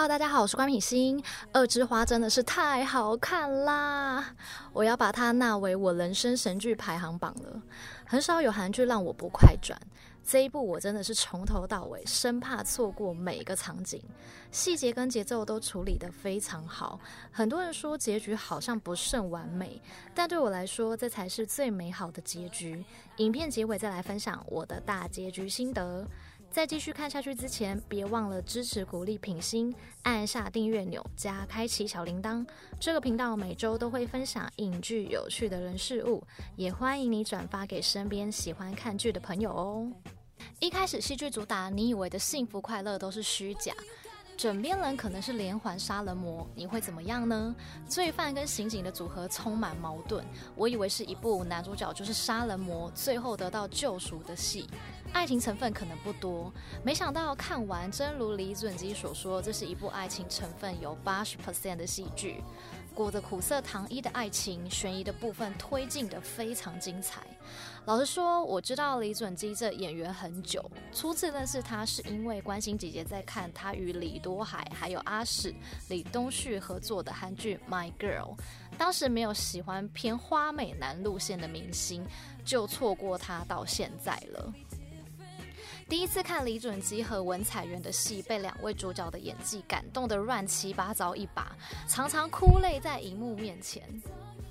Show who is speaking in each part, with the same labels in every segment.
Speaker 1: 哈大家好，我是关品心。《恶之花》真的是太好看啦，我要把它纳为我人生神剧排行榜了。很少有韩剧让我不快转，这一部我真的是从头到尾，生怕错过每一个场景，细节跟节奏都处理得非常好。很多人说结局好像不甚完美，但对我来说，这才是最美好的结局。影片结尾再来分享我的大结局心得。在继续看下去之前，别忘了支持鼓励品心，按下订阅钮加开启小铃铛。这个频道每周都会分享影剧有趣的人事物，也欢迎你转发给身边喜欢看剧的朋友哦。一开始戏剧主打你以为的幸福快乐都是虚假。枕边人可能是连环杀人魔，你会怎么样呢？罪犯跟刑警的组合充满矛盾。我以为是一部男主角就是杀人魔，最后得到救赎的戏，爱情成分可能不多。没想到看完，真如李准基所说，这是一部爱情成分有八十 percent 的戏剧。裹着苦涩糖衣的爱情，悬疑的部分推进得非常精彩。老实说，我知道李准基这演员很久，初次认识他是因为关心姐姐在看他与李多海还有阿史、李东旭合作的韩剧《My Girl》，当时没有喜欢偏花美男路线的明星，就错过他到现在了。第一次看李准基和文彩元的戏，被两位主角的演技感动得乱七八糟一把，常常哭泪在荧幕面前。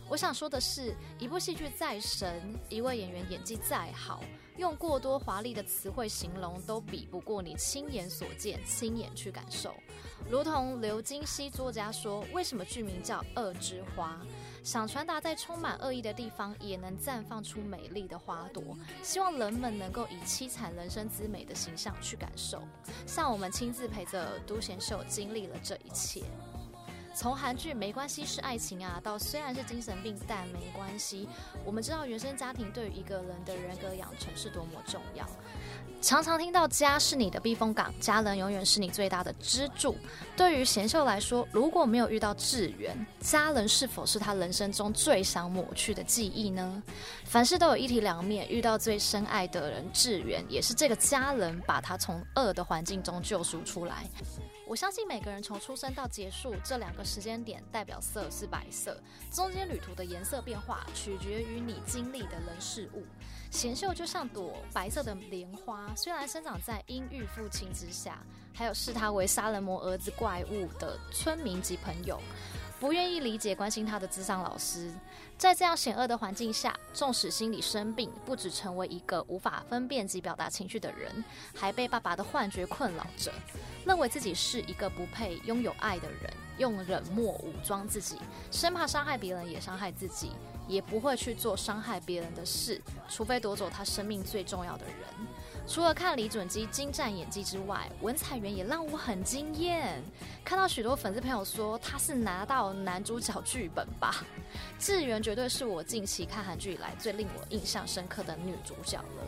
Speaker 1: 我想说的是，一部戏剧再神，一位演员演技再好，用过多华丽的词汇形容，都比不过你亲眼所见、亲眼去感受。如同刘金熙作家说：“为什么剧名叫《恶之花》？想传达在充满恶意的地方，也能绽放出美丽的花朵。希望人们能够以凄惨人生之美的形象去感受，像我们亲自陪着都贤秀经历了这一切。从韩剧没关系是爱情啊，到虽然是精神病，但没关系。我们知道原生家庭对于一个人的人格养成是多么重要。”常常听到家是你的避风港，家人永远是你最大的支柱。对于贤秀来说，如果没有遇到志源，家人是否是他人生中最想抹去的记忆呢？凡事都有一体两面，遇到最深爱的人志源，也是这个家人把他从恶的环境中救赎出来。我相信每个人从出生到结束这两个时间点，代表色是白色，中间旅途的颜色变化取决于你经历的人事物。贤秀就像朵白色的莲花，虽然生长在阴郁父亲之下，还有视他为杀人魔儿子怪物的村民及朋友，不愿意理解关心他的智商老师。在这样险恶的环境下，纵使心理生病，不止成为一个无法分辨及表达情绪的人，还被爸爸的幻觉困扰着，认为自己是一个不配拥有爱的人，用冷漠武装自己，生怕伤害别人也伤害自己。也不会去做伤害别人的事，除非夺走他生命最重要的人。除了看李准基精湛演技之外，文彩元也让我很惊艳。看到许多粉丝朋友说他是拿到男主角剧本吧，志源绝对是我近期看韩剧以来最令我印象深刻的女主角了。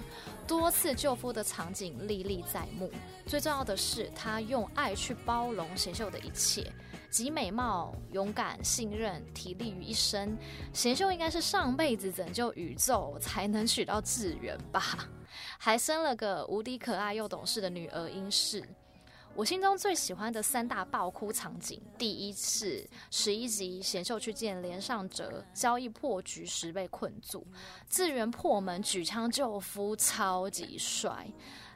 Speaker 1: 多次救夫的场景历历在目，最重要的是她用爱去包容贤秀的一切。集美貌、勇敢、信任、体力于一身，贤秀应该是上辈子拯救宇宙才能娶到智源吧？还生了个无敌可爱又懂事的女儿英世。我心中最喜欢的三大爆哭场景，第一次十一集贤秀去见连尚哲，交易破局时被困住，智源破门举枪救夫，超级帅，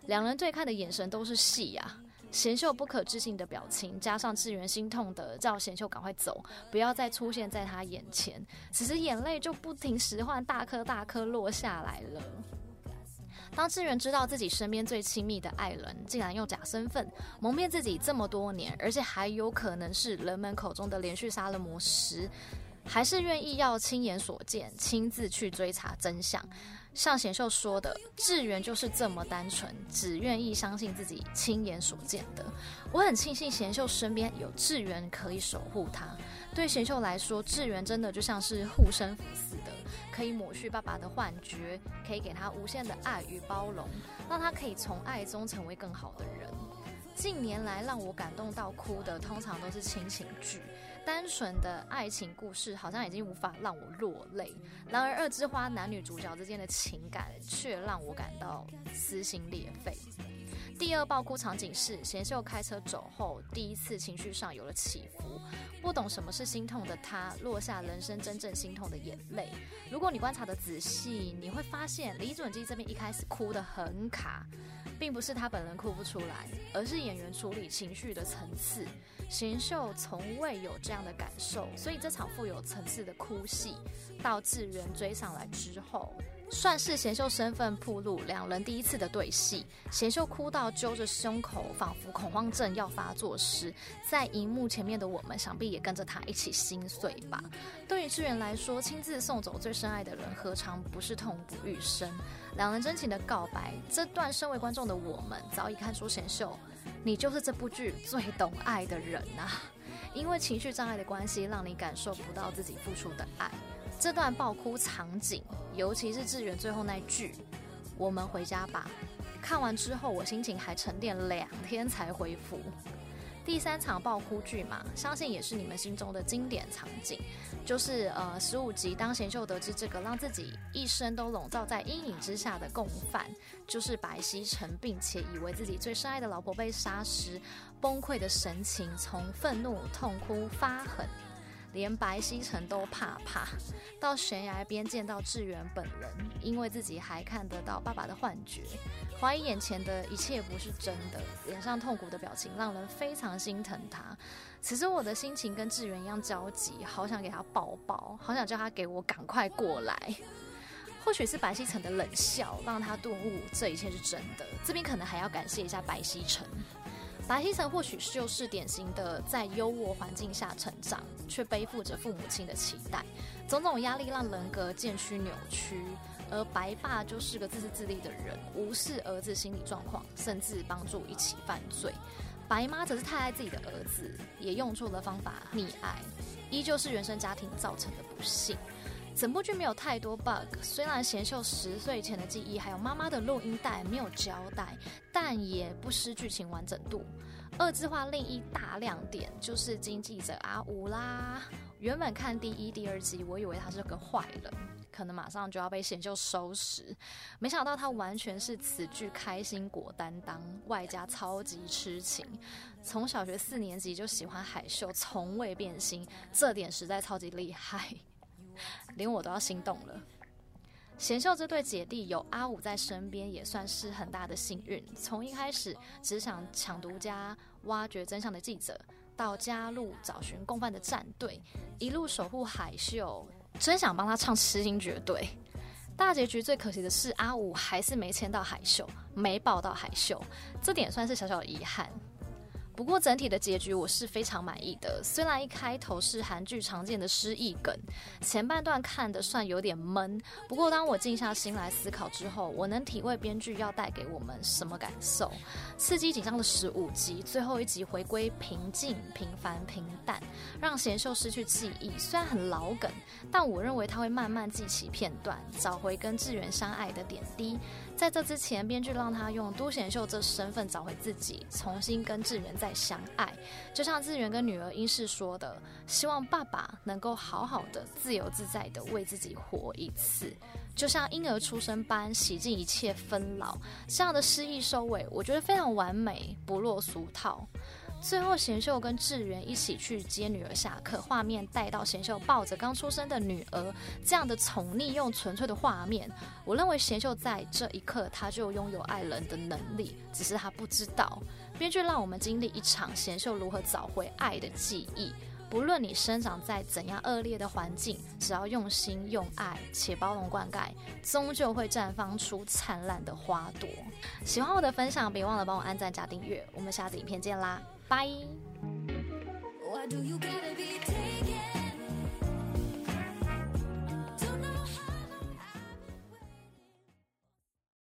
Speaker 1: 两人对看的眼神都是戏呀、贤秀不可置信的表情，加上志源心痛的叫贤秀赶快走，不要再出现在他眼前。此时眼泪就不停使唤，大颗大颗落下来了。当志源知道自己身边最亲密的爱人竟然用假身份蒙骗自己这么多年，而且还有可能是人们口中的连续杀人魔时，还是愿意要亲眼所见，亲自去追查真相。像贤秀说的，志源就是这么单纯，只愿意相信自己亲眼所见的。我很庆幸贤秀身边有志源可以守护他。对贤秀来说，志源真的就像是护身符似的，可以抹去爸爸的幻觉，可以给他无限的爱与包容，让他可以从爱中成为更好的人。近年来让我感动到哭的，通常都是亲情剧。单纯的爱情故事好像已经无法让我落泪，然而《恶之花》男女主角之间的情感却让我感到撕心裂肺。第二爆哭场景是贤秀开车走后，第一次情绪上有了起伏。不懂什么是心痛的他，落下人生真正心痛的眼泪。如果你观察的仔细，你会发现李准基这边一开始哭得很卡，并不是他本人哭不出来，而是演员处理情绪的层次。贤秀从未有这样的感受，所以这场富有层次的哭戏，到智媛追上来之后。算是贤秀身份铺路，两人第一次的对戏。贤秀哭到揪着胸口，仿佛恐慌症要发作时，在荧幕前面的我们，想必也跟着他一起心碎吧。对于智媛来说，亲自送走最深爱的人，何尝不是痛不欲生？两人真情的告白，这段身为观众的我们，早已看出贤秀，你就是这部剧最懂爱的人啊！因为情绪障碍的关系，让你感受不到自己付出的爱。这段爆哭场景，尤其是志远最后那句“我们回家吧”，看完之后我心情还沉淀两天才恢复。第三场爆哭剧嘛，相信也是你们心中的经典场景，就是呃十五集当贤秀得知这个让自己一生都笼罩在阴影之下的共犯就是白熙成，并且以为自己最深爱的老婆被杀时，崩溃的神情从愤怒、痛哭、发狠。连白西城都怕怕，到悬崖边见到志远本人，因为自己还看得到爸爸的幻觉，怀疑眼前的一切不是真的，脸上痛苦的表情让人非常心疼他。此时我的心情跟志远一样焦急，好想给他抱抱，好想叫他给我赶快过来。或许是白西城的冷笑让他顿悟这一切是真的，这边可能还要感谢一下白西城。白熙成或许就是典型的在优渥环境下成长，却背负着父母亲的期待，种种压力让人格渐趋扭曲。而白爸就是个自私自利的人，无视儿子心理状况，甚至帮助一起犯罪。白妈则是太爱自己的儿子，也用错了方法溺爱，依旧是原生家庭造成的不幸。整部剧没有太多 bug，虽然贤秀十岁前的记忆还有妈妈的录音带没有交代，但也不失剧情完整度。二字化另一大亮点就是经纪者阿武啦。原本看第一、第二集，我以为他是个坏人，可能马上就要被贤秀收拾，没想到他完全是此剧开心果担当，外加超级痴情。从小学四年级就喜欢海秀，从未变心，这点实在超级厉害。连我都要心动了。贤秀这对姐弟有阿武在身边，也算是很大的幸运。从一开始只想抢独家、挖掘真相的记者，到加入找寻共犯的战队，一路守护海秀，真想帮他唱《痴心绝对》。大结局最可惜的是，阿武还是没牵到海秀，没抱到海秀，这点算是小小的遗憾。不过整体的结局我是非常满意的，虽然一开头是韩剧常见的失忆梗，前半段看得算有点闷。不过当我静下心来思考之后，我能体会编剧要带给我们什么感受。刺激紧张的十五集，最后一集回归平静、平凡、平淡，让贤秀失去记忆。虽然很老梗，但我认为他会慢慢记起片段，找回跟智媛相爱的点滴。在这之前，编剧让他用都贤秀这身份找回自己，重新跟智媛再相爱。就像智媛跟女儿英世说的：“希望爸爸能够好好的、自由自在的为自己活一次，就像婴儿出生般洗尽一切纷扰。”这样的诗意收尾，我觉得非常完美，不落俗套。最后，贤秀跟智媛一起去接女儿下课，画面带到贤秀抱着刚出生的女儿，这样的宠溺又纯粹的画面，我认为贤秀在这一刻他就拥有爱人的能力，只是他不知道。编剧让我们经历一场贤秀如何找回爱的记忆。不论你生长在怎样恶劣的环境，只要用心用爱且包容灌溉，终究会绽放出灿烂的花朵。喜欢我的分享，别忘了帮我按赞加订阅。我们下次影片见啦！拜。